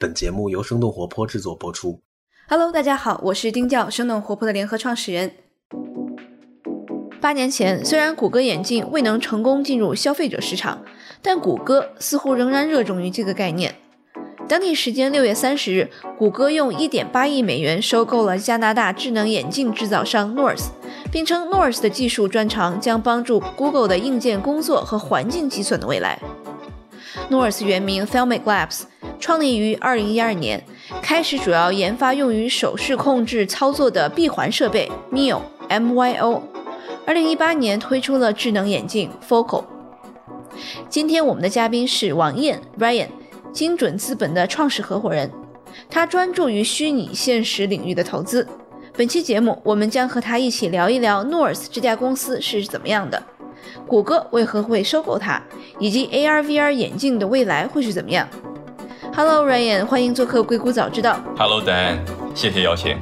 本节目由生动活泼制作播出。Hello，大家好，我是丁教，生动活泼的联合创始人。八年前，虽然谷歌眼镜未能成功进入消费者市场，但谷歌似乎仍然热衷于这个概念。当地时间六月三十日，谷歌用一点八亿美元收购了加拿大智能眼镜制造商 North，并称 North 的技术专长将帮助 Google 的硬件工作和环境计算的未来。Norse 原名 Thelmic Labs，创立于二零一二年，开始主要研发用于手势控制操作的闭环设备 Myo MYO。二零一八年推出了智能眼镜 Focal。今天我们的嘉宾是王燕 Ryan。精准资本的创始合伙人，他专注于虚拟现实领域的投资。本期节目，我们将和他一起聊一聊 North 这家公司是怎么样的，谷歌为何会收购它，以及 AR/VR 眼镜的未来会是怎么样。Hello Ryan，欢迎做客《硅谷早知道》。Hello Dan，谢谢邀请。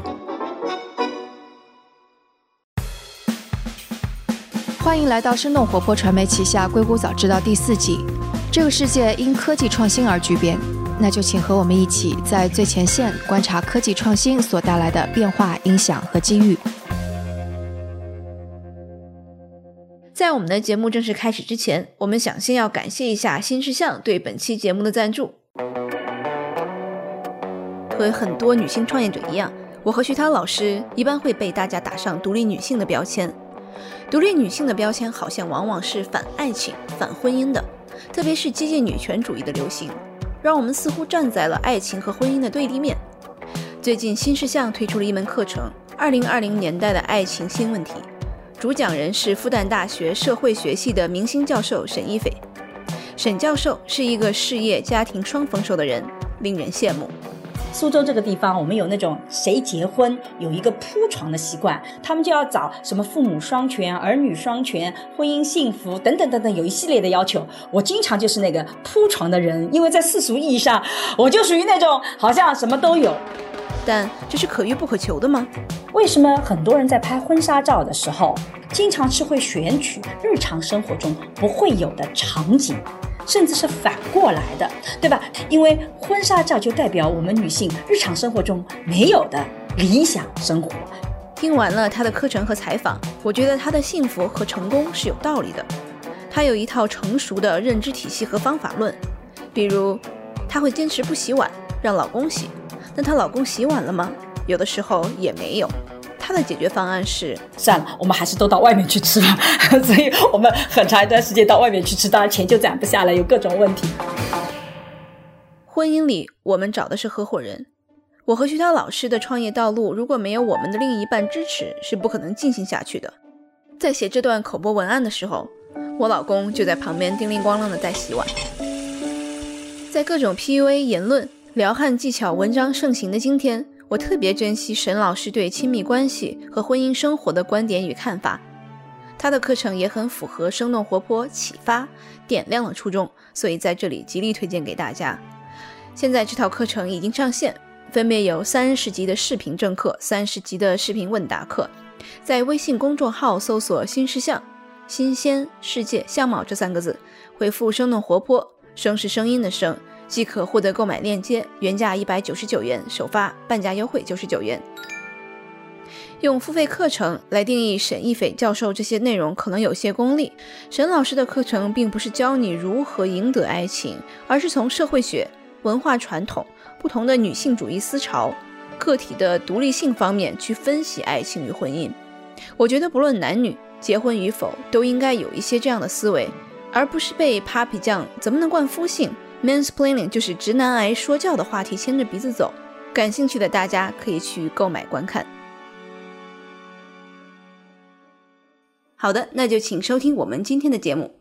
欢迎来到生动活泼传媒旗下《硅谷早知道》第四季。这个世界因科技创新而巨变，那就请和我们一起在最前线观察科技创新所带来的变化、影响和机遇。在我们的节目正式开始之前，我们想先要感谢一下新事项对本期节目的赞助。和很多女性创业者一样，我和徐涛老师一般会被大家打上独立女性的标签。独立女性的标签好像往往是反爱情、反婚姻的。特别是激进女权主义的流行，让我们似乎站在了爱情和婚姻的对立面。最近新事项推出了一门课程《二零二零年代的爱情新问题》，主讲人是复旦大学社会学系的明星教授沈一斐。沈教授是一个事业家庭双丰收的人，令人羡慕。苏州这个地方，我们有那种谁结婚有一个铺床的习惯，他们就要找什么父母双全、儿女双全、婚姻幸福等等等等，有一系列的要求。我经常就是那个铺床的人，因为在世俗意义上，我就属于那种好像什么都有。但这是可遇不可求的吗？为什么很多人在拍婚纱照的时候，经常是会选取日常生活中不会有的场景？甚至是反过来的，对吧？因为婚纱照就代表我们女性日常生活中没有的理想生活。听完了她的课程和采访，我觉得她的幸福和成功是有道理的。她有一套成熟的认知体系和方法论，比如她会坚持不洗碗，让老公洗。那她老公洗碗了吗？有的时候也没有。她的解决方案是：算了，我们还是都到外面去吃吧。所以我们很长一段时间到外面去吃，当然钱就攒不下来，有各种问题。婚姻里，我们找的是合伙人。我和徐涛老师的创业道路，如果没有我们的另一半支持，是不可能进行下去的。在写这段口播文案的时候，我老公就在旁边叮铃咣啷的在洗碗。在各种 PUA 言论、撩汉技巧文章盛行的今天。我特别珍惜沈老师对亲密关系和婚姻生活的观点与看法，他的课程也很符合生动活泼、启发、点亮的初衷，所以在这里极力推荐给大家。现在这套课程已经上线，分别有三十集的视频正课、三十集的视频问答课，在微信公众号搜索“新事项”、“新鲜世界相貌”这三个字，回复“生动活泼”，声是声音的声。即可获得购买链接，原价一百九十九元，首发半价优惠九十九元。用付费课程来定义沈一斐教授这些内容，可能有些功利。沈老师的课程并不是教你如何赢得爱情，而是从社会学、文化传统、不同的女性主义思潮、个体的独立性方面去分析爱情与婚姻。我觉得不论男女结婚与否，都应该有一些这样的思维，而不是被 Papi 酱怎么能惯夫性。Mansplaining 就是直男癌说教的话题牵着鼻子走，感兴趣的大家可以去购买观看。好的，那就请收听我们今天的节目。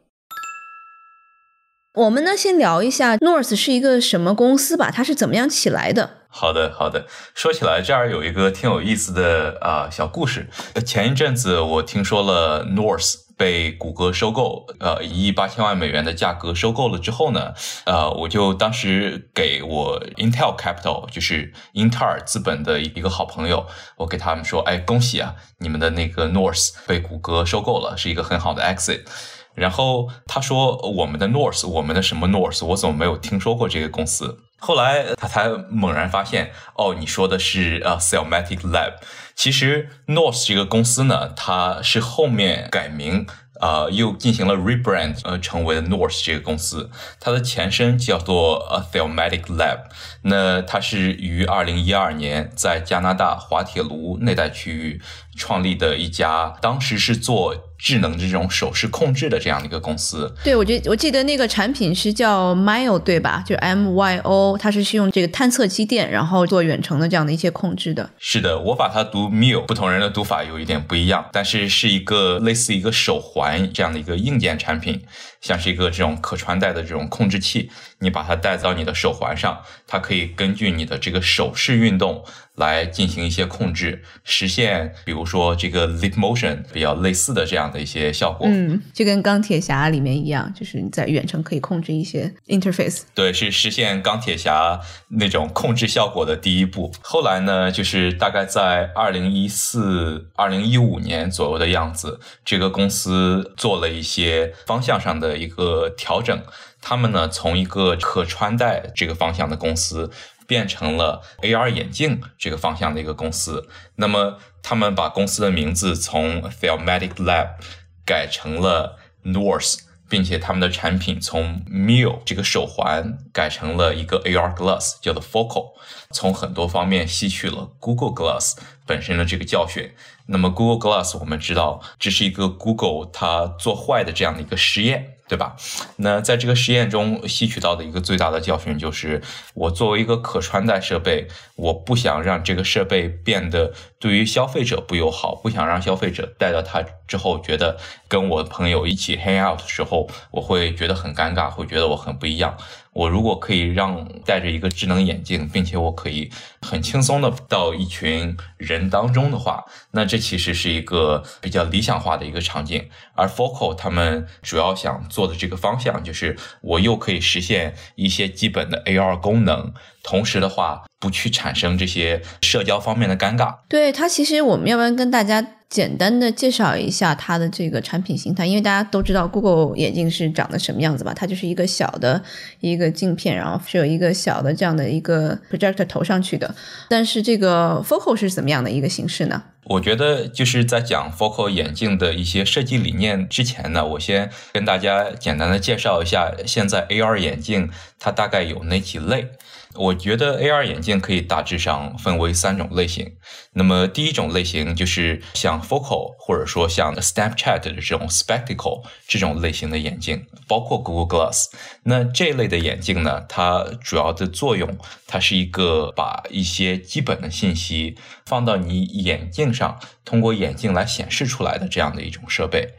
我们呢，先聊一下 North 是一个什么公司吧，它是怎么样起来的？好的，好的。说起来，这儿有一个挺有意思的啊小故事。前一阵子我听说了 North。被谷歌收购，呃，一亿八千万美元的价格收购了之后呢，呃，我就当时给我 Intel Capital，就是英特尔资本的一个好朋友，我给他们说，哎，恭喜啊，你们的那个 North 被谷歌收购了，是一个很好的 exit。然后他说，我们的 North，我们的什么 North，我怎么没有听说过这个公司？后来他才猛然发现，哦，你说的是呃 Cellmatic Lab。其实 North 这个公司呢，它是后面改名。呃，又进行了 rebrand，呃，成为了 North 这个公司，它的前身叫做 A t h e m a t i c Lab。那它是于二零一二年在加拿大滑铁卢那带区域创立的一家，当时是做智能这种手势控制的这样的一个公司。对，我觉得我记得那个产品是叫 Myo，对吧？就 M Y O，它是是用这个探测机电，然后做远程的这样的一些控制的。是的，我把它读 Mio，不同人的读法有一点不一样，但是是一个类似一个手环这样的一个硬件产品。像是一个这种可穿戴的这种控制器，你把它戴到你的手环上，它可以根据你的这个手势运动来进行一些控制，实现比如说这个 lip motion 比较类似的这样的一些效果。嗯，就跟钢铁侠里面一样，就是你在远程可以控制一些 interface。对，是实现钢铁侠那种控制效果的第一步。后来呢，就是大概在二零一四、二零一五年左右的样子，这个公司做了一些方向上的。一个调整，他们呢从一个可穿戴这个方向的公司变成了 AR 眼镜这个方向的一个公司。那么他们把公司的名字从 t h e m a t i c Lab 改成了 North，并且他们的产品从 Mio 这个手环改成了一个 AR Glass，叫做 Focal。从很多方面吸取了 Google Glass 本身的这个教训。那么 Google Glass 我们知道，这是一个 Google 它做坏的这样的一个实验。对吧？那在这个实验中吸取到的一个最大的教训就是，我作为一个可穿戴设备，我不想让这个设备变得对于消费者不友好，不想让消费者带到它之后觉得跟我朋友一起 hang out 的时候，我会觉得很尴尬，会觉得我很不一样。我如果可以让戴着一个智能眼镜，并且我可以很轻松的到一群人当中的话，那这其实是一个比较理想化的一个场景。而 Focal 他们主要想做的这个方向，就是我又可以实现一些基本的 AR 功能，同时的话不去产生这些社交方面的尴尬。对它，其实我们要不要跟大家？简单的介绍一下它的这个产品形态，因为大家都知道 Google 眼镜是长得什么样子吧？它就是一个小的一个镜片，然后是有一个小的这样的一个 projector 投上去的。但是这个 Focal 是怎么样的一个形式呢？我觉得就是在讲 Focal 眼镜的一些设计理念之前呢，我先跟大家简单的介绍一下现在 AR 眼镜它大概有哪几类。我觉得 AR 眼镜可以大致上分为三种类型。那么第一种类型就是像 Focal 或者说像 Snapchat 的这种 Spectacle 这种类型的眼镜，包括 Google Glass。那这类的眼镜呢，它主要的作用，它是一个把一些基本的信息放到你眼镜上，通过眼镜来显示出来的这样的一种设备。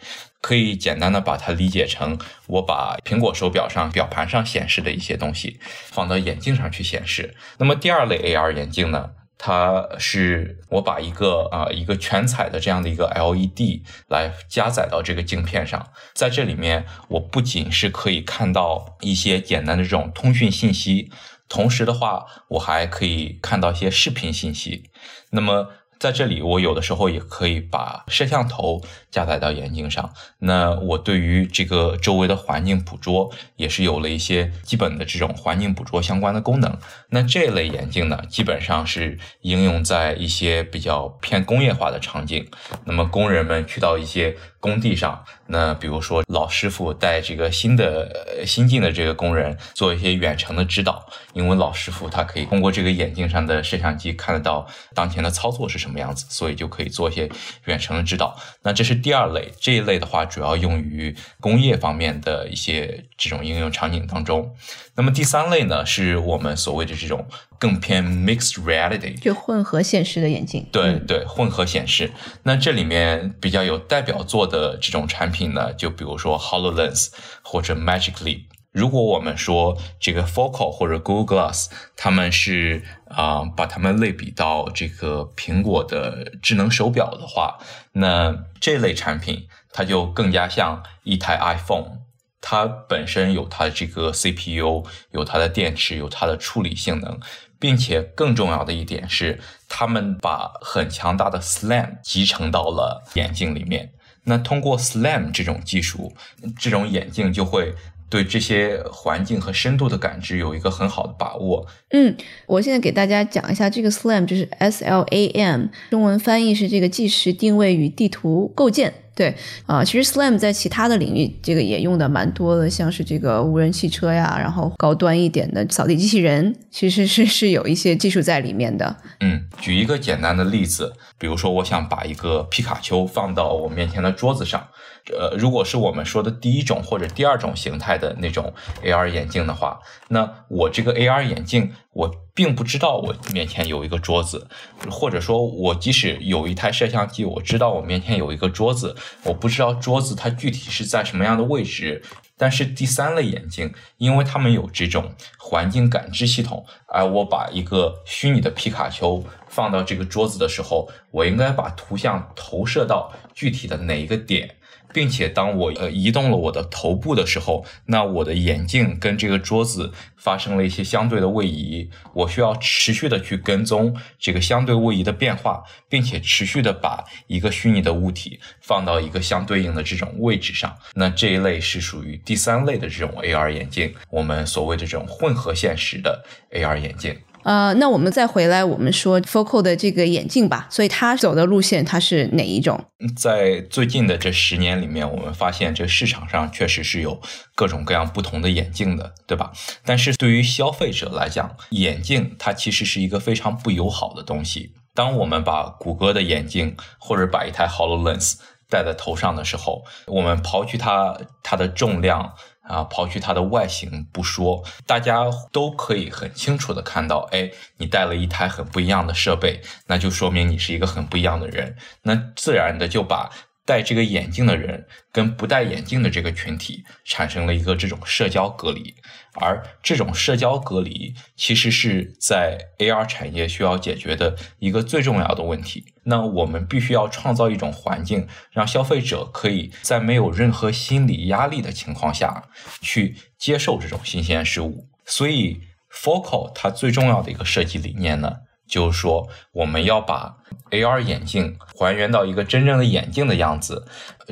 可以简单的把它理解成，我把苹果手表上表盘上显示的一些东西放到眼镜上去显示。那么第二类 AR 眼镜呢，它是我把一个啊一个全彩的这样的一个 LED 来加载到这个镜片上，在这里面我不仅是可以看到一些简单的这种通讯信息，同时的话我还可以看到一些视频信息。那么在这里，我有的时候也可以把摄像头加载到眼镜上。那我对于这个周围的环境捕捉，也是有了一些基本的这种环境捕捉相关的功能。那这类眼镜呢，基本上是应用在一些比较偏工业化的场景。那么工人们去到一些工地上，那比如说老师傅带这个新的新进的这个工人做一些远程的指导，因为老师傅他可以通过这个眼镜上的摄像机看得到当前的操作是什么样子，所以就可以做一些远程的指导。那这是第二类，这一类的话主要用于工业方面的一些这种应用场景当中。那么第三类呢，是我们所谓的这种更偏 mixed reality，就混合现实的眼镜。对对，混合显示。那这里面比较有代表作的这种产品呢，就比如说 Hololens 或者 Magic Leap。如果我们说这个 Focal 或者 Google Glass，他们是啊，把它们类比到这个苹果的智能手表的话，那这类产品它就更加像一台 iPhone。它本身有它的这个 CPU，有它的电池，有它的处理性能，并且更重要的一点是，他们把很强大的 SLAM 集成到了眼镜里面。那通过 SLAM 这种技术，这种眼镜就会对这些环境和深度的感知有一个很好的把握。嗯，我现在给大家讲一下这个 SLAM，就是 S L A M，中文翻译是这个计时定位与地图构建。对啊，其实 SLAM 在其他的领域这个也用的蛮多的，像是这个无人汽车呀，然后高端一点的扫地机器人，其实是是有一些技术在里面的。嗯，举一个简单的例子，比如说我想把一个皮卡丘放到我面前的桌子上。呃，如果是我们说的第一种或者第二种形态的那种 AR 眼镜的话，那我这个 AR 眼镜，我并不知道我面前有一个桌子，或者说，我即使有一台摄像机，我知道我面前有一个桌子，我不知道桌子它具体是在什么样的位置。但是第三类眼镜，因为它们有这种环境感知系统，而我把一个虚拟的皮卡丘放到这个桌子的时候，我应该把图像投射到具体的哪一个点。并且当我呃移动了我的头部的时候，那我的眼镜跟这个桌子发生了一些相对的位移，我需要持续的去跟踪这个相对位移的变化，并且持续的把一个虚拟的物体放到一个相对应的这种位置上。那这一类是属于第三类的这种 AR 眼镜，我们所谓的这种混合现实的 AR 眼镜。呃，那我们再回来，我们说 Focal 的这个眼镜吧。所以它走的路线，它是哪一种？在最近的这十年里面，我们发现这市场上确实是有各种各样不同的眼镜的，对吧？但是对于消费者来讲，眼镜它其实是一个非常不友好的东西。当我们把谷歌的眼镜或者把一台 Hololens 戴在头上的时候，我们刨去它它的重量。啊，刨去它的外形不说，大家都可以很清楚的看到，哎，你带了一台很不一样的设备，那就说明你是一个很不一样的人，那自然的就把。戴这个眼镜的人跟不戴眼镜的这个群体产生了一个这种社交隔离，而这种社交隔离其实是在 AR 产业需要解决的一个最重要的问题。那我们必须要创造一种环境，让消费者可以在没有任何心理压力的情况下去接受这种新鲜事物。所以，Focal 它最重要的一个设计理念呢？就是说，我们要把 AR 眼镜还原到一个真正的眼镜的样子，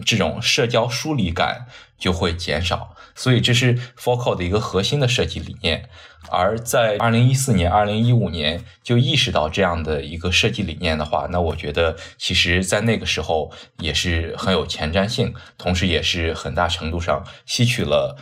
这种社交疏离感就会减少。所以，这是 Focal 的一个核心的设计理念。而在二零一四年、二零一五年就意识到这样的一个设计理念的话，那我觉得，其实在那个时候也是很有前瞻性，同时也是很大程度上吸取了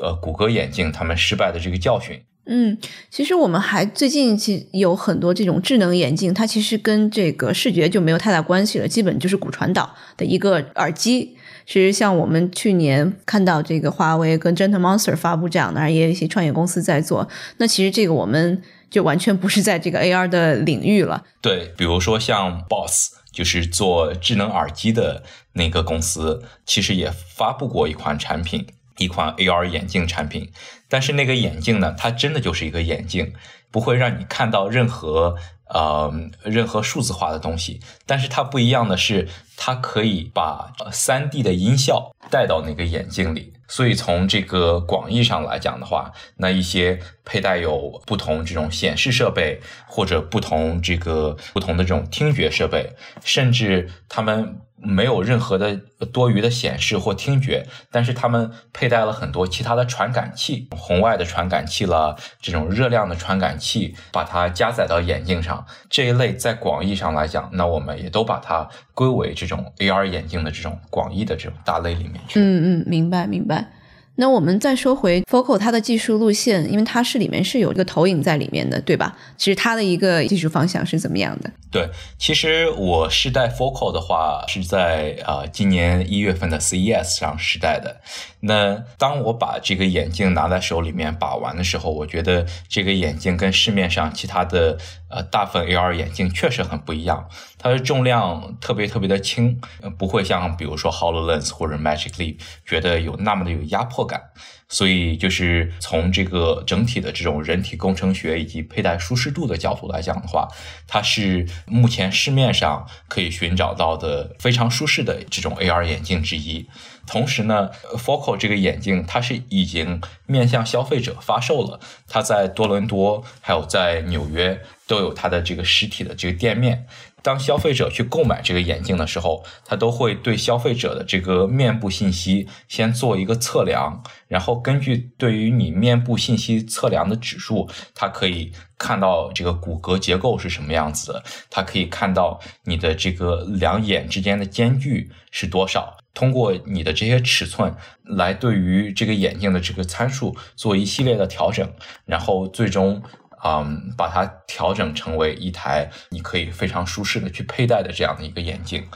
呃谷歌眼镜他们失败的这个教训。嗯，其实我们还最近其有很多这种智能眼镜，它其实跟这个视觉就没有太大关系了，基本就是骨传导的一个耳机。其实像我们去年看到这个华为跟 Gentle Monster 发布这样的，也有一些创业公司在做。那其实这个我们就完全不是在这个 AR 的领域了。对，比如说像 Boss，就是做智能耳机的那个公司，其实也发布过一款产品。一款 AR 眼镜产品，但是那个眼镜呢，它真的就是一个眼镜，不会让你看到任何呃任何数字化的东西。但是它不一样的是，它可以把三 D 的音效带到那个眼镜里。所以从这个广义上来讲的话，那一些佩戴有不同这种显示设备，或者不同这个不同的这种听觉设备，甚至他们。没有任何的多余的显示或听觉，但是他们佩戴了很多其他的传感器，红外的传感器了，这种热量的传感器，把它加载到眼镜上。这一类在广义上来讲，那我们也都把它归为这种 AR 眼镜的这种广义的这种大类里面去。嗯嗯，明白明白。那我们再说回 Focal 它的技术路线，因为它是里面是有这个投影在里面的，对吧？其实它的一个技术方向是怎么样的？对，其实我试戴 Focal 的话是在啊今年一月份的 CES 上试戴的。那当我把这个眼镜拿在手里面把玩的时候，我觉得这个眼镜跟市面上其他的呃大部分 AR 眼镜确实很不一样。它的重量特别特别的轻，不会像比如说 Hololens 或者 Magic Leap 觉得有那么的有压迫感。所以就是从这个整体的这种人体工程学以及佩戴舒适度的角度来讲的话，它是目前市面上可以寻找到的非常舒适的这种 AR 眼镜之一。同时呢，Focal 这个眼镜它是已经面向消费者发售了，它在多伦多还有在纽约都有它的这个实体的这个店面。当消费者去购买这个眼镜的时候，他都会对消费者的这个面部信息先做一个测量，然后后根据对于你面部信息测量的指数，它可以看到这个骨骼结构是什么样子的，它可以看到你的这个两眼之间的间距是多少。通过你的这些尺寸来对于这个眼镜的这个参数做一系列的调整，然后最终。嗯，把它调整成为一台你可以非常舒适的去佩戴的这样的一个眼镜。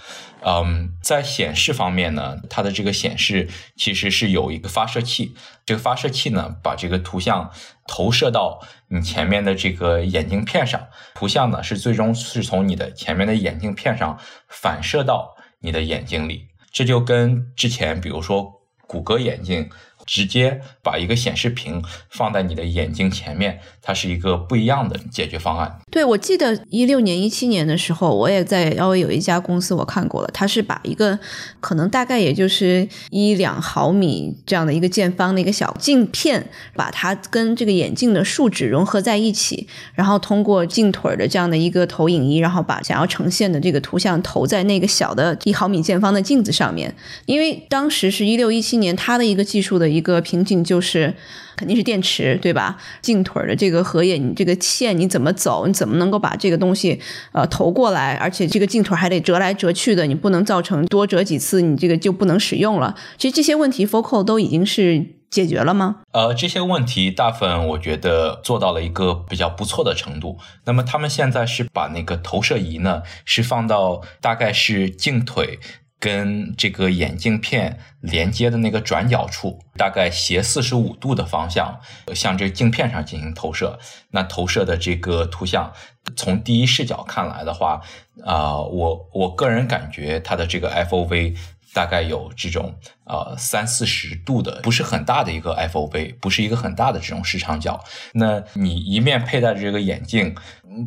嗯，在显示方面呢，它的这个显示其实是有一个发射器，这个发射器呢把这个图像投射到你前面的这个眼镜片上，图像呢是最终是从你的前面的眼镜片上反射到你的眼睛里，这就跟之前比如说谷歌眼镜。直接把一个显示屏放在你的眼睛前面，它是一个不一样的解决方案。对，我记得一六年、一七年的时候，我也在稍微有一家公司我看过了，它是把一个可能大概也就是一两毫米这样的一个见方的一个小镜片，把它跟这个眼镜的树脂融合在一起，然后通过镜腿的这样的一个投影仪，然后把想要呈现的这个图像投在那个小的一毫米见方的镜子上面。因为当时是一六一七年，它的一个技术的一一个瓶颈就是肯定是电池，对吧？镜腿的这个合页，你这个线你怎么走？你怎么能够把这个东西呃投过来？而且这个镜腿还得折来折去的，你不能造成多折几次，你这个就不能使用了。其实这些问题，Focal 都已经是解决了吗？呃，这些问题大部分我觉得做到了一个比较不错的程度。那么他们现在是把那个投射仪呢，是放到大概是镜腿。跟这个眼镜片连接的那个转角处，大概斜四十五度的方向，向这镜片上进行投射。那投射的这个图像，从第一视角看来的话，啊，我我个人感觉它的这个 FOV。大概有这种呃三四十度的，不是很大的一个 FOV，不是一个很大的这种视场角。那你一面佩戴着这个眼镜，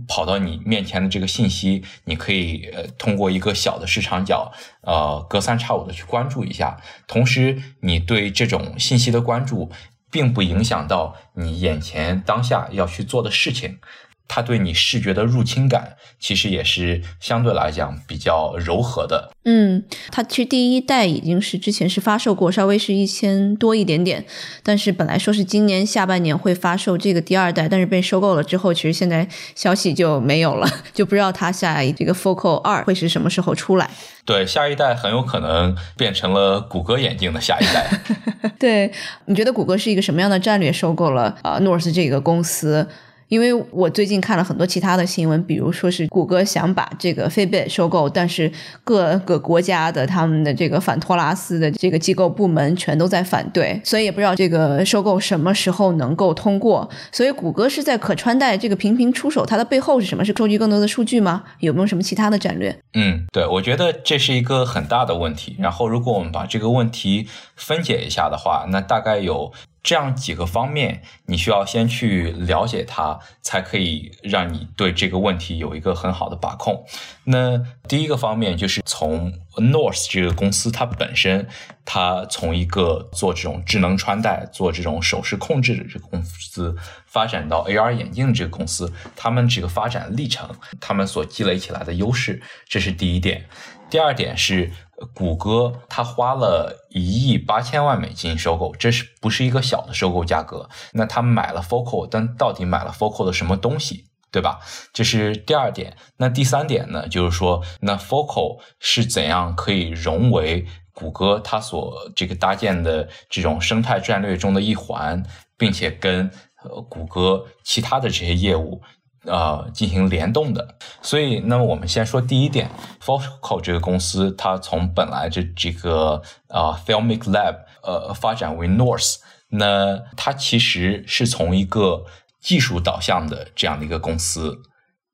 跑到你面前的这个信息，你可以呃通过一个小的视场角，呃隔三差五的去关注一下。同时，你对这种信息的关注，并不影响到你眼前当下要去做的事情。它对你视觉的入侵感，其实也是相对来讲比较柔和的。嗯，它其实第一代已经是之前是发售过，稍微是一千多一点点。但是本来说是今年下半年会发售这个第二代，但是被收购了之后，其实现在消息就没有了，就不知道它下一这个 Focal 二会是什么时候出来。对，下一代很有可能变成了谷歌眼镜的下一代。对，你觉得谷歌是一个什么样的战略收购了啊 North 这个公司？因为我最近看了很多其他的新闻，比如说是谷歌想把这个 Fitbit 收购，但是各个国家的他们的这个反托拉斯的这个机构部门全都在反对，所以也不知道这个收购什么时候能够通过。所以谷歌是在可穿戴这个频频出手，它的背后是什么？是收集更多的数据吗？有没有什么其他的战略？嗯，对，我觉得这是一个很大的问题。然后，如果我们把这个问题分解一下的话，那大概有。这样几个方面，你需要先去了解它，才可以让你对这个问题有一个很好的把控。那第一个方面就是从 North 这个公司它本身，它从一个做这种智能穿戴、做这种手势控制的这个公司，发展到 AR 眼镜这个公司，他们这个发展历程，他们所积累起来的优势，这是第一点。第二点是。谷歌它花了一亿八千万美金收购，这是不是一个小的收购价格？那他买了 Focal，但到底买了 Focal 的什么东西，对吧？这是第二点。那第三点呢？就是说，那 Focal 是怎样可以融为谷歌它所这个搭建的这种生态战略中的一环，并且跟呃谷歌其他的这些业务。呃，进行联动的，所以，那么我们先说第一点，Focal 这个公司，它从本来这这个啊 Filmic Lab 呃发展为 North，那它其实是从一个技术导向的这样的一个公司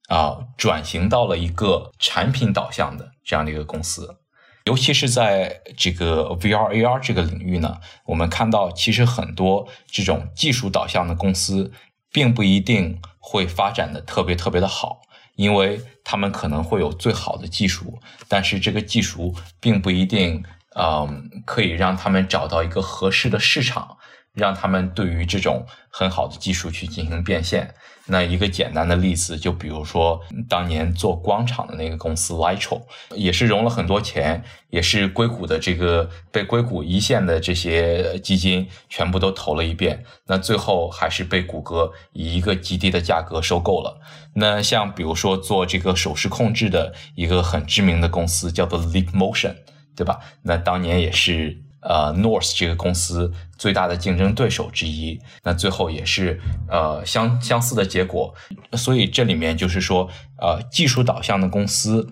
啊，转型到了一个产品导向的这样的一个公司，尤其是在这个 VR AR 这个领域呢，我们看到其实很多这种技术导向的公司。并不一定会发展的特别特别的好，因为他们可能会有最好的技术，但是这个技术并不一定，嗯，可以让他们找到一个合适的市场，让他们对于这种很好的技术去进行变现。那一个简单的例子，就比如说当年做光场的那个公司 Litro，也是融了很多钱，也是硅谷的这个被硅谷一线的这些基金全部都投了一遍，那最后还是被谷歌以一个极低的价格收购了。那像比如说做这个手势控制的一个很知名的公司叫做 Leap Motion，对吧？那当年也是。呃，North 这个公司最大的竞争对手之一，那最后也是呃相相似的结果，所以这里面就是说，呃，技术导向的公司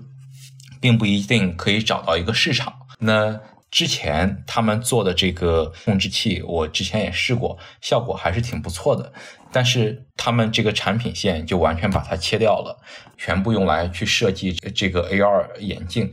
并不一定可以找到一个市场。那之前他们做的这个控制器，我之前也试过，效果还是挺不错的。但是他们这个产品线就完全把它切掉了，全部用来去设计这个 AR 眼镜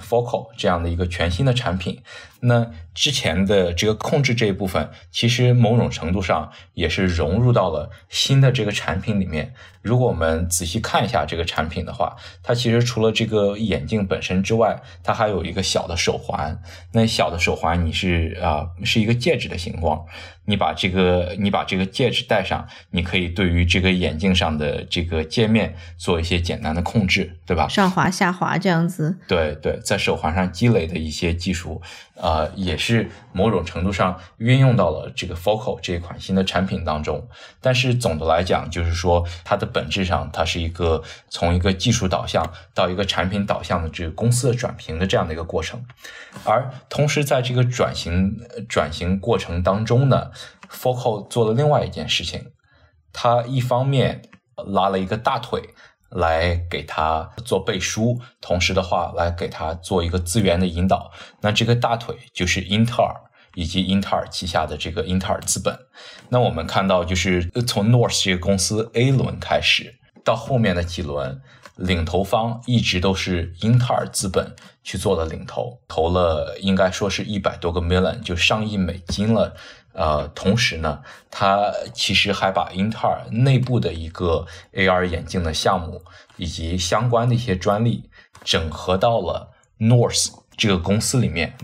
Focal 这样的一个全新的产品。那之前的这个控制这一部分，其实某种程度上也是融入到了新的这个产品里面。如果我们仔细看一下这个产品的话，它其实除了这个眼镜本身之外，它还有一个小的手环。那小的手环你是啊，是一个戒指的形状。你把这个你把这个戒指戴上，你可以对于这个眼镜上的这个界面做一些简单的控制，对吧？上滑下滑这样子。对对，在手环上积累的一些技术。呃，也是某种程度上运用到了这个 Focal 这一款新的产品当中，但是总的来讲，就是说它的本质上，它是一个从一个技术导向到一个产品导向的这个公司的转型的这样的一个过程，而同时在这个转型转型过程当中呢，Focal 做了另外一件事情，它一方面拉了一个大腿。来给他做背书，同时的话来给他做一个资源的引导。那这个大腿就是英特尔以及英特尔旗下的这个英特尔资本。那我们看到，就是从 North 这个公司 A 轮开始，到后面的几轮，领投方一直都是英特尔资本去做的领投，投了应该说是一百多个 million，就上亿美金了。呃，同时呢，它其实还把英特尔内部的一个 AR 眼镜的项目以及相关的一些专利整合到了 North 这个公司里面。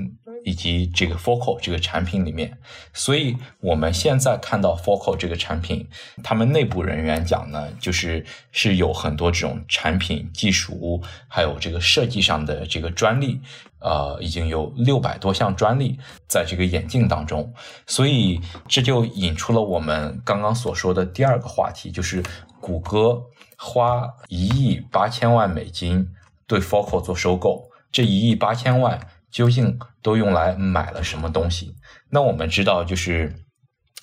以及这个 Focal 这个产品里面，所以我们现在看到 Focal 这个产品，他们内部人员讲呢，就是是有很多这种产品技术，还有这个设计上的这个专利，呃，已经有六百多项专利在这个眼镜当中，所以这就引出了我们刚刚所说的第二个话题，就是谷歌花一亿八千万美金对 Focal 做收购，这一亿八千万。究竟都用来买了什么东西？那我们知道，就是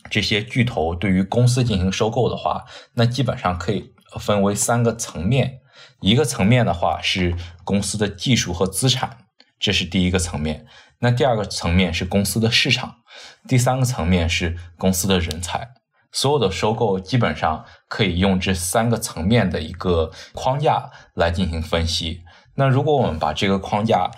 这些巨头对于公司进行收购的话，那基本上可以分为三个层面。一个层面的话是公司的技术和资产，这是第一个层面。那第二个层面是公司的市场，第三个层面是公司的人才。所有的收购基本上可以用这三个层面的一个框架来进行分析。那如果我们把这个框架，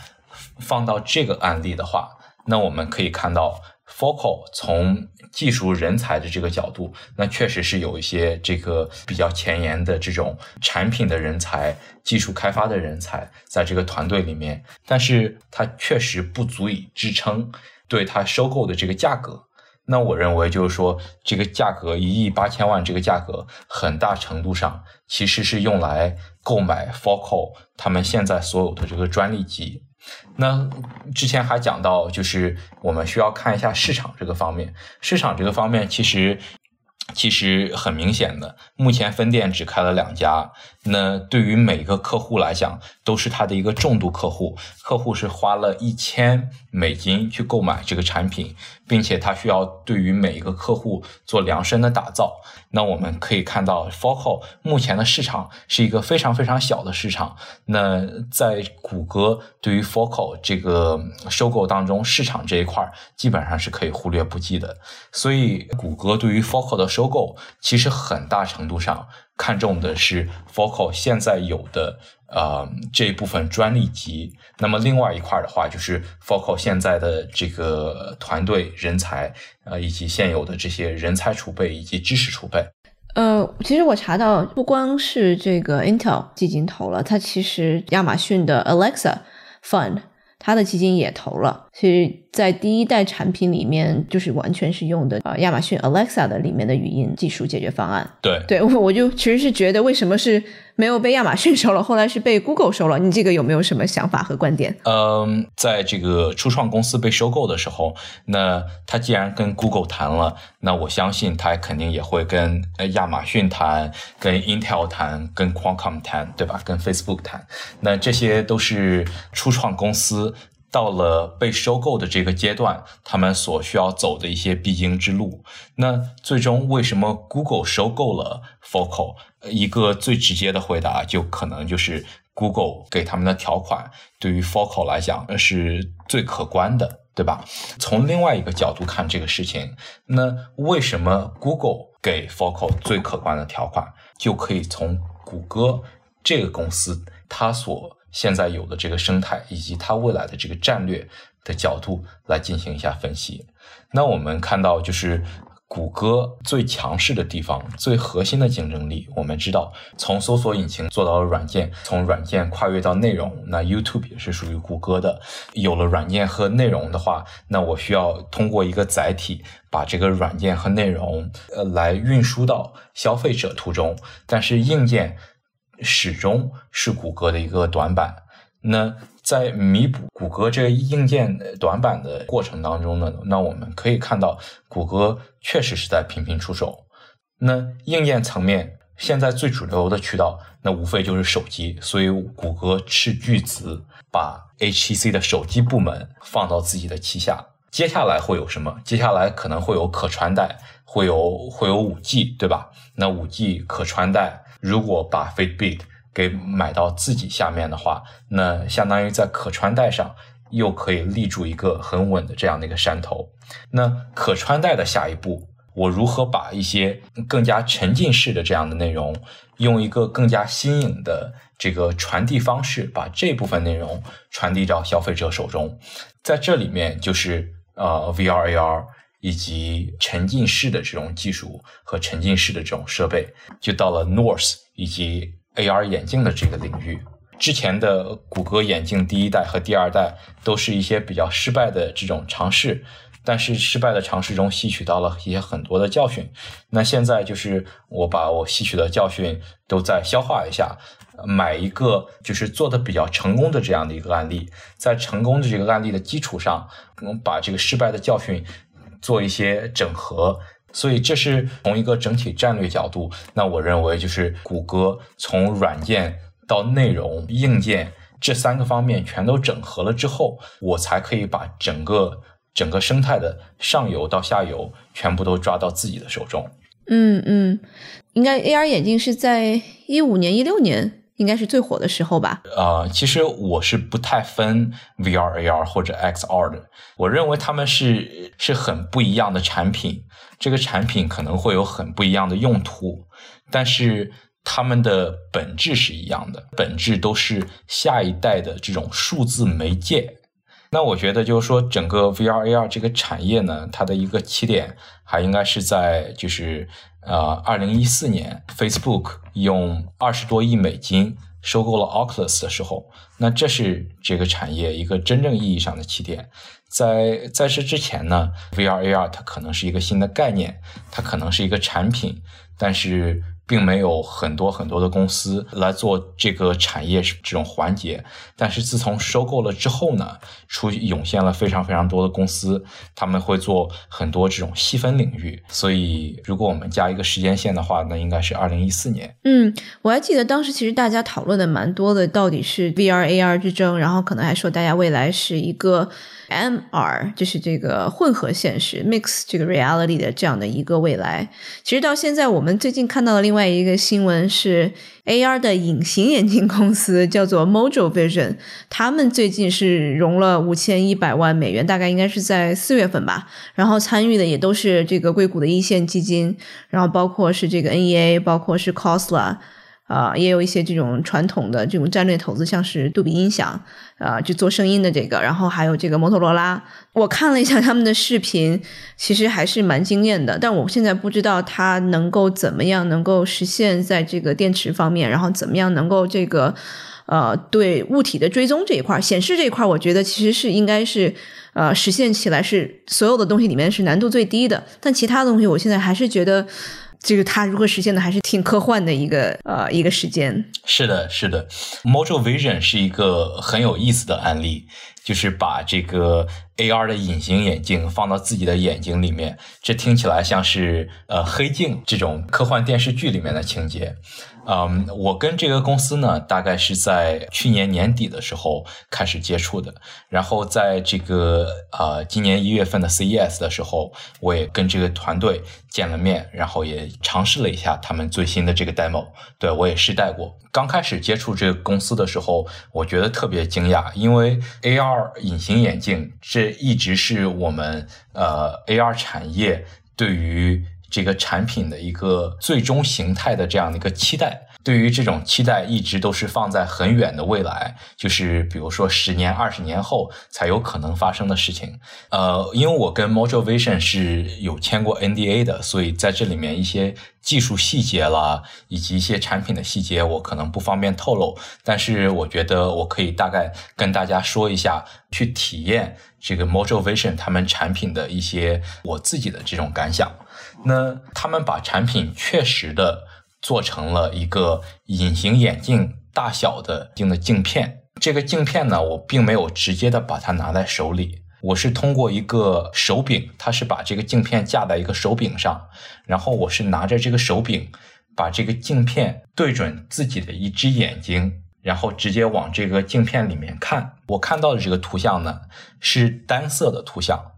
放到这个案例的话，那我们可以看到，Focal 从技术人才的这个角度，那确实是有一些这个比较前沿的这种产品的人才、技术开发的人才在这个团队里面，但是它确实不足以支撑对它收购的这个价格。那我认为就是说，这个价格一亿八千万，这个价格很大程度上其实是用来购买 Focal 他们现在所有的这个专利机。那之前还讲到，就是我们需要看一下市场这个方面。市场这个方面，其实其实很明显的，目前分店只开了两家。那对于每一个客户来讲，都是他的一个重度客户。客户是花了一千美金去购买这个产品，并且他需要对于每一个客户做量身的打造。那我们可以看到，Focal 目前的市场是一个非常非常小的市场。那在谷歌对于 Focal 这个收购当中，市场这一块基本上是可以忽略不计的。所以，谷歌对于 Focal 的收购，其实很大程度上看重的是 Focal 现在有的呃这一部分专利集。那么，另外一块的话，就是 Focal 现在的这个团队人才。呃，以及现有的这些人才储备以及知识储备。呃，其实我查到，不光是这个 Intel 基金投了，它其实亚马逊的 Alexa Fund 它的基金也投了。其实，在第一代产品里面，就是完全是用的呃亚马逊 Alexa 的里面的语音技术解决方案。对，对我我就其实是觉得，为什么是没有被亚马逊 收了，后来是被 Google 收了？你这个有没有什么想法和观点？嗯，在这个初创公司被收购的时候，那他既然跟 Google 谈了，那我相信他肯定也会跟呃亚马逊谈、跟 Intel 谈、跟 Qualcomm 谈，对吧？跟 Facebook 谈，那这些都是初创公司。到了被收购的这个阶段，他们所需要走的一些必经之路。那最终为什么 Google 收购了 Focal？一个最直接的回答就可能就是 Google 给他们的条款对于 Focal 来讲是最可观的，对吧？从另外一个角度看这个事情，那为什么 Google 给 Focal 最可观的条款，就可以从谷歌这个公司它所现在有的这个生态以及它未来的这个战略的角度来进行一下分析。那我们看到，就是谷歌最强势的地方、最核心的竞争力。我们知道，从搜索引擎做到了软件，从软件跨越到内容，那 YouTube 也是属于谷歌的。有了软件和内容的话，那我需要通过一个载体把这个软件和内容呃来运输到消费者途中，但是硬件。始终是谷歌的一个短板。那在弥补谷歌这个硬件短板的过程当中呢，那我们可以看到，谷歌确实是在频频出手。那硬件层面，现在最主流的渠道，那无非就是手机。所以，谷歌斥巨资把 HTC 的手机部门放到自己的旗下。接下来会有什么？接下来可能会有可穿戴，会有会有五 G，对吧？那五 G 可穿戴。如果把 Fitbit 给买到自己下面的话，那相当于在可穿戴上又可以立住一个很稳的这样的一个山头。那可穿戴的下一步，我如何把一些更加沉浸式的这样的内容，用一个更加新颖的这个传递方式，把这部分内容传递到消费者手中？在这里面就是呃 VR AR。以及沉浸式的这种技术和沉浸式的这种设备，就到了 North 以及 AR 眼镜的这个领域。之前的谷歌眼镜第一代和第二代都是一些比较失败的这种尝试，但是失败的尝试中吸取到了一些很多的教训。那现在就是我把我吸取的教训都再消化一下，买一个就是做的比较成功的这样的一个案例，在成功的这个案例的基础上，我们把这个失败的教训。做一些整合，所以这是从一个整体战略角度。那我认为就是谷歌从软件到内容、硬件这三个方面全都整合了之后，我才可以把整个整个生态的上游到下游全部都抓到自己的手中。嗯嗯，应该 AR 眼镜是在一五年、一六年。应该是最火的时候吧。呃，其实我是不太分 VR、AR 或者 XR 的。我认为他们是是很不一样的产品，这个产品可能会有很不一样的用途，但是他们的本质是一样的，本质都是下一代的这种数字媒介。那我觉得就是说，整个 VR、AR 这个产业呢，它的一个起点还应该是在就是。呃，二零一四年，Facebook 用二十多亿美金收购了 Oculus 的时候，那这是这个产业一个真正意义上的起点。在在这之前呢，VR AR 它可能是一个新的概念，它可能是一个产品，但是。并没有很多很多的公司来做这个产业这种环节，但是自从收购了之后呢，出涌现了非常非常多的公司，他们会做很多这种细分领域。所以，如果我们加一个时间线的话，那应该是二零一四年。嗯，我还记得当时其实大家讨论的蛮多的，到底是 VR AR 之争，然后可能还说大家未来是一个。MR 就是这个混合现实 （mix 这个 reality） 的这样的一个未来。其实到现在，我们最近看到的另外一个新闻是 AR 的隐形眼镜公司叫做 Mojo Vision，他们最近是融了五千一百万美元，大概应该是在四月份吧。然后参与的也都是这个硅谷的一线基金，然后包括是这个 NEA，包括是 Cosla。啊，也有一些这种传统的这种战略投资，像是杜比音响，啊，就做声音的这个，然后还有这个摩托罗拉。我看了一下他们的视频，其实还是蛮惊艳的。但我现在不知道它能够怎么样能够实现在这个电池方面，然后怎么样能够这个。呃对物体的追踪这一块，显示这一块，我觉得其实是应该是呃实现起来是所有的东西里面是难度最低的。但其他东西，我现在还是觉得。就是它如何实现的，还是挺科幻的一个呃一个时间。是的，是的，Mojo Vision 是一个很有意思的案例，就是把这个 AR 的隐形眼镜放到自己的眼睛里面，这听起来像是呃黑镜这种科幻电视剧里面的情节。嗯，我跟这个公司呢，大概是在去年年底的时候开始接触的。然后在这个呃今年一月份的 CES 的时候，我也跟这个团队见了面，然后也尝试了一下他们最新的这个 demo。对我也试戴过。刚开始接触这个公司的时候，我觉得特别惊讶，因为 AR 隐形眼镜这一直是我们呃 AR 产业对于。这个产品的一个最终形态的这样的一个期待，对于这种期待一直都是放在很远的未来，就是比如说十年、二十年后才有可能发生的事情。呃，因为我跟 Mojo Vision 是有签过 NDA 的，所以在这里面一些技术细节啦，以及一些产品的细节，我可能不方便透露。但是我觉得我可以大概跟大家说一下，去体验这个 Mojo Vision 他们产品的一些我自己的这种感想。那他们把产品确实的做成了一个隐形眼镜大小的镜的镜片。这个镜片呢，我并没有直接的把它拿在手里，我是通过一个手柄，它是把这个镜片架在一个手柄上，然后我是拿着这个手柄，把这个镜片对准自己的一只眼睛，然后直接往这个镜片里面看。我看到的这个图像呢，是单色的图像。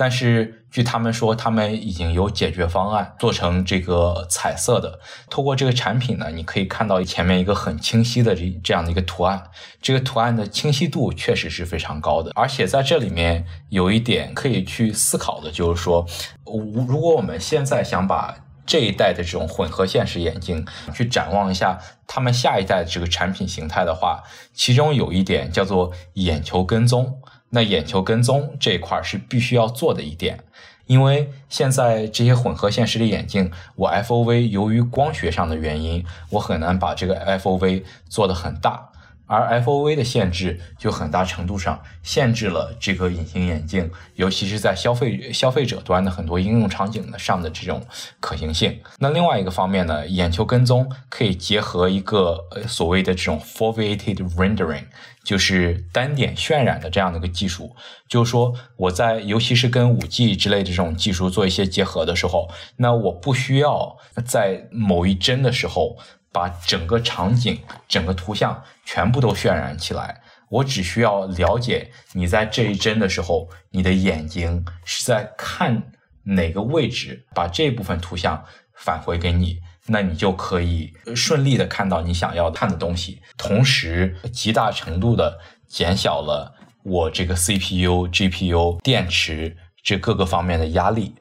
但是据他们说，他们已经有解决方案，做成这个彩色的。透过这个产品呢，你可以看到前面一个很清晰的这这样的一个图案。这个图案的清晰度确实是非常高的。而且在这里面有一点可以去思考的，就是说，如果我们现在想把这一代的这种混合现实眼镜去展望一下他们下一代的这个产品形态的话，其中有一点叫做眼球跟踪。那眼球跟踪这一块是必须要做的一点，因为现在这些混合现实的眼镜，我 FOV 由于光学上的原因，我很难把这个 FOV 做得很大。而 FOV 的限制就很大程度上限制了这个隐形眼镜，尤其是在消费消费者端的很多应用场景的上的这种可行性。那另外一个方面呢，眼球跟踪可以结合一个呃所谓的这种 foveated rendering，就是单点渲染的这样的一个技术。就是说，我在尤其是跟五 G 之类的这种技术做一些结合的时候，那我不需要在某一帧的时候。把整个场景、整个图像全部都渲染起来。我只需要了解你在这一帧的时候，你的眼睛是在看哪个位置，把这部分图像返回给你，那你就可以顺利的看到你想要看的东西，同时极大程度的减小了我这个 CPU、GPU、电池这各个方面的压力。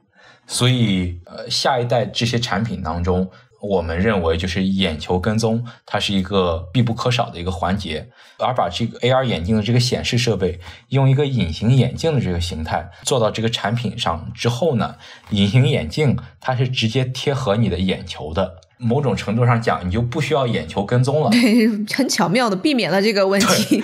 所以，呃，下一代这些产品当中。我们认为，就是眼球跟踪，它是一个必不可少的一个环节。而把这个 AR 眼镜的这个显示设备，用一个隐形眼镜的这个形态做到这个产品上之后呢，隐形眼镜它是直接贴合你的眼球的。某种程度上讲，你就不需要眼球跟踪了，对，很巧妙的避免了这个问题。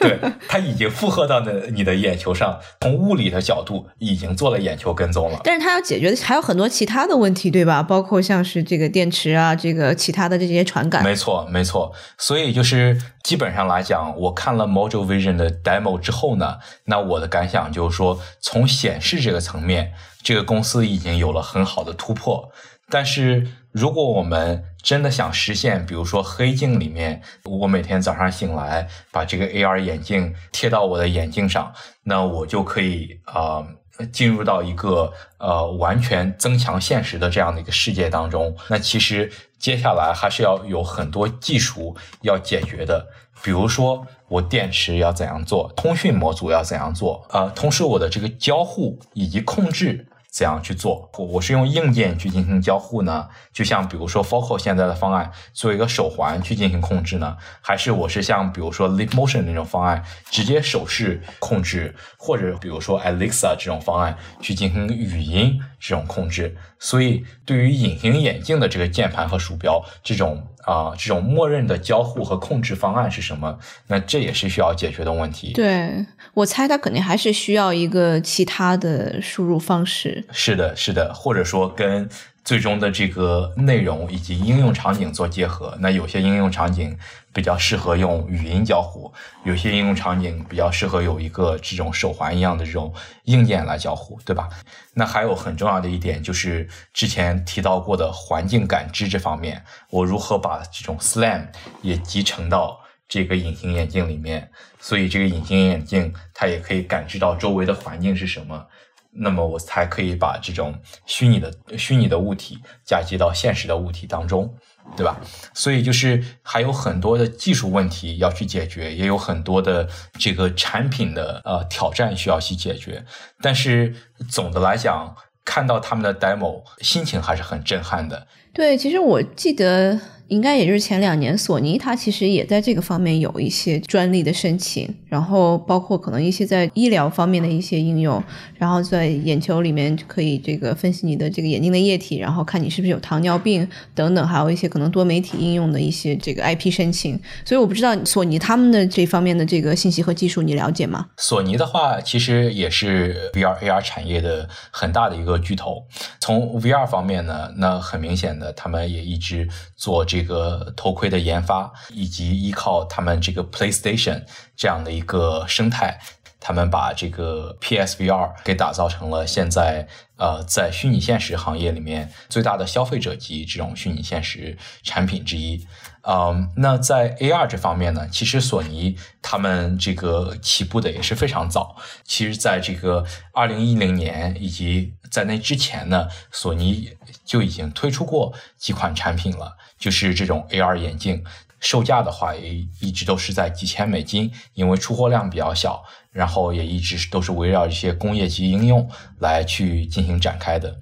对，它已经负荷到的你的眼球上，从物理的角度已经做了眼球跟踪了。但是它要解决的还有很多其他的问题，对吧？包括像是这个电池啊，这个其他的这些传感。没错，没错。所以就是基本上来讲，我看了 Module Vision 的 demo 之后呢，那我的感想就是说，从显示这个层面，这个公司已经有了很好的突破。但是，如果我们真的想实现，比如说黑镜里面，我每天早上醒来把这个 AR 眼镜贴到我的眼镜上，那我就可以啊进入到一个呃完全增强现实的这样的一个世界当中。那其实接下来还是要有很多技术要解决的，比如说我电池要怎样做，通讯模组要怎样做啊，同时我的这个交互以及控制。怎样去做？我我是用硬件去进行交互呢？就像比如说 Focal 现在的方案，做一个手环去进行控制呢？还是我是像比如说 Leap Motion 那种方案，直接手势控制，或者比如说 Alexa 这种方案去进行语音这种控制？所以对于隐形眼镜的这个键盘和鼠标这种啊、这种默认的交互和控制方案是什么？那这也是需要解决的问题。对我猜它肯定还是需要一个其他的输入方式。是的，是的，或者说跟最终的这个内容以及应用场景做结合。那有些应用场景比较适合用语音交互，有些应用场景比较适合有一个这种手环一样的这种硬件来交互，对吧？那还有很重要的一点就是之前提到过的环境感知这方面，我如何把这种 SLAM 也集成到这个隐形眼镜里面，所以这个隐形眼镜它也可以感知到周围的环境是什么。那么我才可以把这种虚拟的虚拟的物体嫁接到现实的物体当中，对吧？所以就是还有很多的技术问题要去解决，也有很多的这个产品的呃挑战需要去解决。但是总的来讲，看到他们的 demo，心情还是很震撼的。对，其实我记得应该也就是前两年，索尼它其实也在这个方面有一些专利的申请，然后包括可能一些在医疗方面的一些应用，然后在眼球里面可以这个分析你的这个眼睛的液体，然后看你是不是有糖尿病等等，还有一些可能多媒体应用的一些这个 IP 申请。所以我不知道索尼他们的这方面的这个信息和技术你了解吗？索尼的话，其实也是 VR AR 产业的很大的一个巨头。从 VR 方面呢，那很明显的，他们也一直做这这个头盔的研发，以及依靠他们这个 PlayStation 这样的一个生态，他们把这个 PSVR 给打造成了现在呃在虚拟现实行业里面最大的消费者级这种虚拟现实产品之一。嗯，那在 AR 这方面呢，其实索尼他们这个起步的也是非常早。其实，在这个二零一零年以及在那之前呢，索尼就已经推出过几款产品了，就是这种 AR 眼镜。售价的话，也一直都是在几千美金，因为出货量比较小，然后也一直都是围绕一些工业级应用来去进行展开的。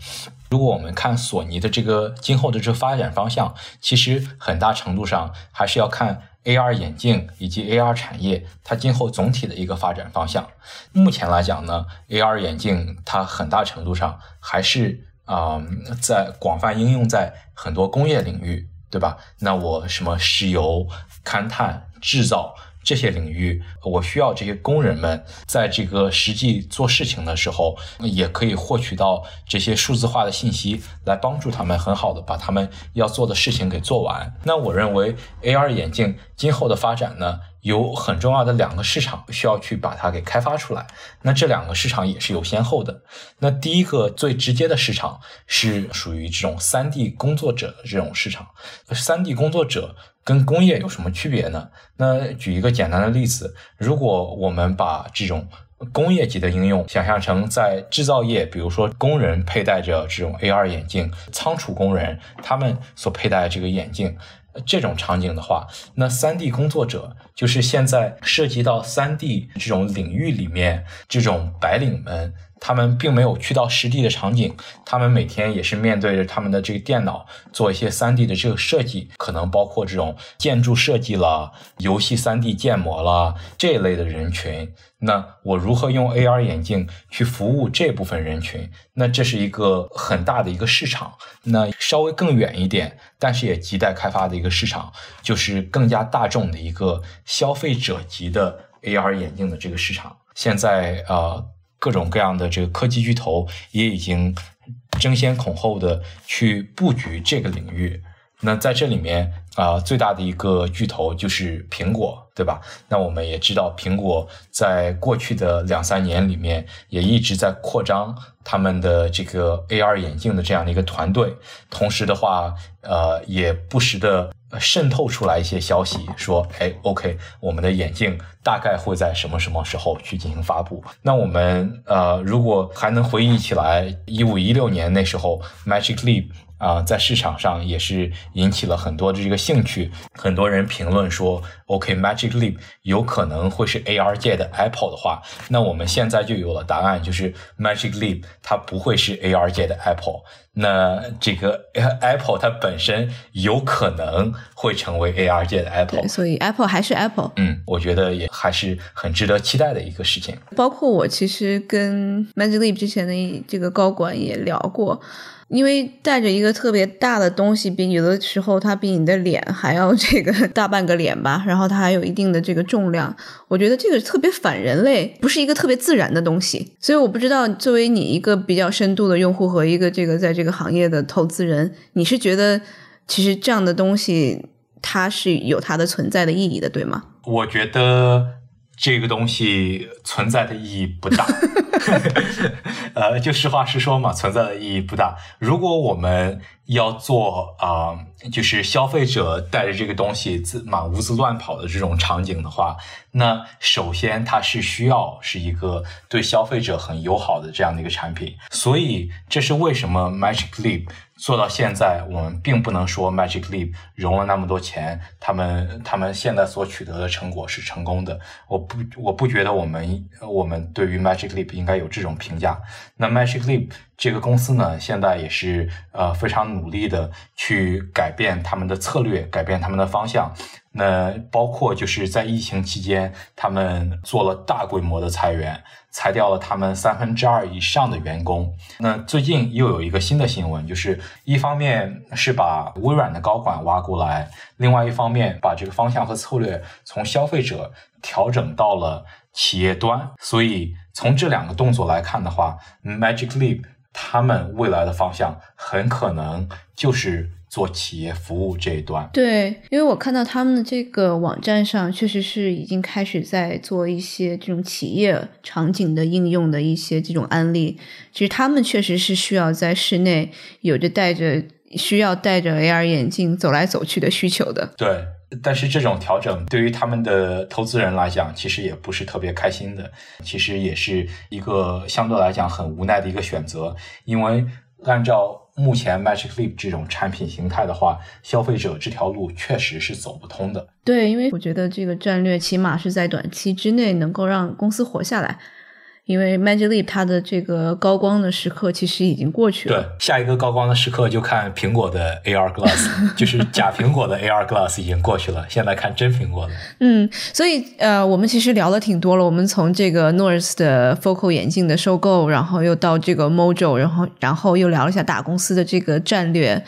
如果我们看索尼的这个今后的这发展方向，其实很大程度上还是要看 AR 眼镜以及 AR 产业它今后总体的一个发展方向。目前来讲呢，AR 眼镜它很大程度上还是啊、在广泛应用在很多工业领域，对吧？那我什么石油、勘探、制造。这些领域，我需要这些工人们在这个实际做事情的时候，也可以获取到这些数字化的信息，来帮助他们很好的把他们要做的事情给做完。那我认为 AR 眼镜今后的发展呢，有很重要的两个市场需要去把它给开发出来。那这两个市场也是有先后的。那第一个最直接的市场是属于这种 3D 工作者的这种市场。3D 工作者跟工业有什么区别呢？那举一个简单的例子，如果我们把这种工业级的应用想象成在制造业，比如说工人佩戴着这种 AR 眼镜，仓储工人他们所佩戴的这个眼镜。这种场景的话，那 3D 工作者就是现在涉及到 3D 这种领域里面，这种白领们，他们并没有去到实地的场景，他们每天也是面对着他们的这个电脑做一些 3D 的这个设计，可能包括这种建筑设计啦、游戏 3D 建模啦这一类的人群。那我如何用 AR 眼镜去服务这部分人群？那这是一个很大的一个市场。那稍微更远一点，但是也亟待开发的一个市场，就是更加大众的一个消费者级的 AR 眼镜的这个市场。现在呃，各种各样的这个科技巨头也已经争先恐后的去布局这个领域。那在这里面啊、最大的一个巨头就是苹果，对吧？那我们也知道，苹果在过去的两三年里面也一直在扩张他们的这个 AR 眼镜的这样的一个团队，同时的话，呃，也不时的渗透出来一些消息，说，哎，OK，我们的眼镜大概会在什么什么时候去进行发布。那我们呃，如果还能回忆起来，一五一六年那时候，Magic Leap。啊、呃，在市场上也是引起了很多的这个兴趣，很多人评论说，OK，Magic、OK, Leap 有可能会是 AR 界的 Apple 的话，那我们现在就有了答案，就是 Magic Leap 它不会是 AR 界的 Apple。那这个 Apple 它本身有可能会成为 AR 界的 Apple，所以 Apple 还是 Apple。嗯，我觉得也还是很值得期待的一个事情。包括我其实跟 Magic Leap 之前的这个高管也聊过。因为带着一个特别大的东西，比有的时候它比你的脸还要这个 大半个脸吧，然后它还有一定的这个重量，我觉得这个特别反人类，不是一个特别自然的东西。所以我不知道，作为你一个比较深度的用户和一个这个在这个行业的投资人，你是觉得其实这样的东西它是有它的存在的意义的，对吗？我觉得。这个东西存在的意义不大，呃，就实话实说嘛，存在的意义不大。如果我们要做啊，就是消费者带着这个东西自满屋子乱跑的这种场景的话，那首先它是需要是一个对消费者很友好的这样的一个产品。所以这是为什么 Magic Leap。做到现在，我们并不能说 Magic Leap 融了那么多钱，他们他们现在所取得的成果是成功的。我不我不觉得我们我们对于 Magic Leap 应该有这种评价。那 Magic Leap 这个公司呢，现在也是呃非常努力的去改变他们的策略，改变他们的方向。那包括就是在疫情期间，他们做了大规模的裁员。裁掉了他们三分之二以上的员工。那最近又有一个新的新闻，就是一方面是把微软的高管挖过来，另外一方面把这个方向和策略从消费者调整到了企业端。所以从这两个动作来看的话，Magic Leap 他们未来的方向很可能就是。做企业服务这一端，对，因为我看到他们的这个网站上，确实是已经开始在做一些这种企业场景的应用的一些这种案例。其实他们确实是需要在室内有着戴着需要戴着 AR 眼镜走来走去的需求的。对，但是这种调整对于他们的投资人来讲，其实也不是特别开心的，其实也是一个相对来讲很无奈的一个选择，因为按照。目前 Magic Leap 这种产品形态的话，消费者这条路确实是走不通的。对，因为我觉得这个战略起码是在短期之内能够让公司活下来。因为 Magic Leap 它的这个高光的时刻其实已经过去了。对，下一个高光的时刻就看苹果的 AR Glass，就是假苹果的 AR Glass 已经过去了，现在看真苹果的。嗯，所以呃，我们其实聊了挺多了。我们从这个 North 的 Focal 眼镜的收购，然后又到这个 Mojo，然后然后又聊了一下大公司的这个战略。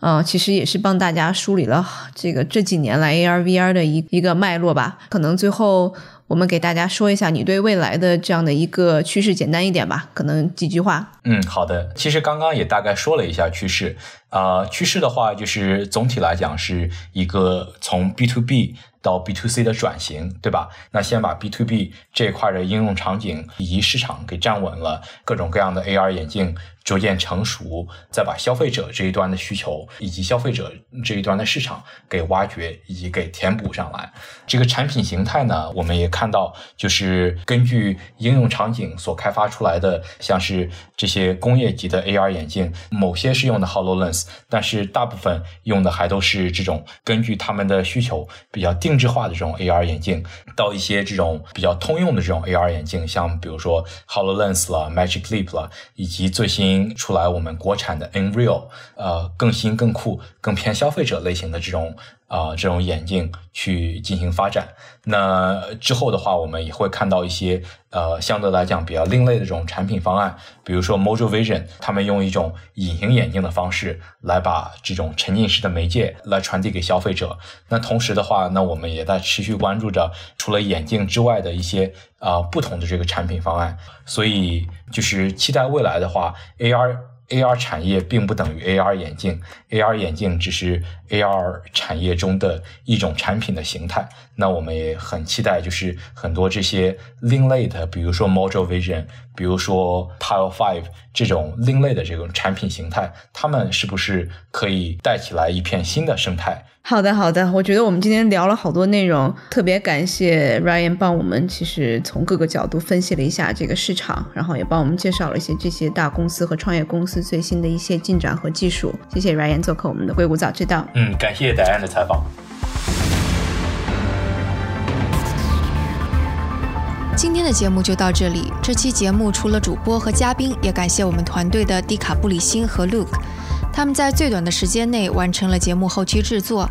呃，其实也是帮大家梳理了这个这几年来 AR VR 的一一个脉络吧。可能最后。我们给大家说一下你对未来的这样的一个趋势，简单一点吧，可能几句话。嗯，好的。其实刚刚也大概说了一下趋势，啊，趋势的话就是总体来讲是一个从 B to B。到 B to C 的转型，对吧？那先把 B to B 这一块的应用场景以及市场给站稳了，各种各样的 AR 眼镜逐渐成熟，再把消费者这一端的需求以及消费者这一端的市场给挖掘以及给填补上来。这个产品形态呢，我们也看到，就是根据应用场景所开发出来的，像是这些工业级的 AR 眼镜，某些是用的 Hololens，但是大部分用的还都是这种根据他们的需求比较定。智化的这种 AR 眼镜，到一些这种比较通用的这种 AR 眼镜，像比如说 Hololens 了、Magic Leap 了，以及最新出来我们国产的 Nreal，呃，更新、更酷、更偏消费者类型的这种。啊，这种眼镜去进行发展。那之后的话，我们也会看到一些呃，相对来讲比较另类的这种产品方案，比如说 Mojo Vision，他们用一种隐形眼镜的方式来把这种沉浸式的媒介来传递给消费者。那同时的话，那我们也在持续关注着除了眼镜之外的一些啊不同的这个产品方案。所以就是期待未来的话，AR。AR 产业并不等于 AR 眼镜，AR 眼镜只是 AR 产业中的一种产品的形态。那我们也很期待，就是很多这些另类的，比如说 Mojo Vision，比如说 Tile Five 这种另类的这种产品形态，他们是不是可以带起来一片新的生态？好的，好的，我觉得我们今天聊了好多内容，特别感谢 Ryan 帮我们，其实从各个角度分析了一下这个市场，然后也帮我们介绍了一些这些大公司和创业公司最新的一些进展和技术。谢谢 Ryan 做客我们的硅谷早知道。嗯，感谢戴安的采访。今天的节目就到这里。这期节目除了主播和嘉宾，也感谢我们团队的迪卡布里辛和 Luke，他们在最短的时间内完成了节目后期制作。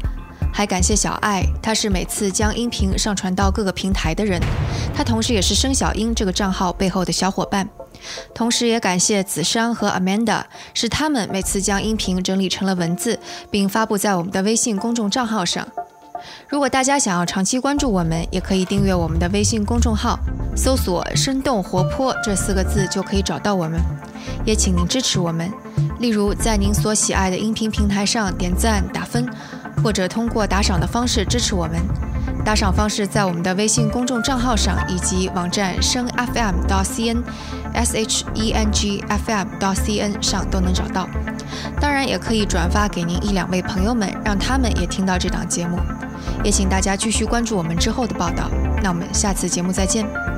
还感谢小爱，他是每次将音频上传到各个平台的人，他同时也是生小英这个账号背后的小伙伴。同时也感谢子珊和 Amanda，是他们每次将音频整理成了文字，并发布在我们的微信公众账号上。如果大家想要长期关注我们，也可以订阅我们的微信公众号，搜索“生动活泼”这四个字就可以找到我们。也请您支持我们，例如在您所喜爱的音频平台上点赞打分。或者通过打赏的方式支持我们，打赏方式在我们的微信公众账号上以及网站声 FM 到 CN S H E N G F M 到 C N 上都能找到。当然，也可以转发给您一两位朋友们，让他们也听到这档节目。也请大家继续关注我们之后的报道。那我们下次节目再见。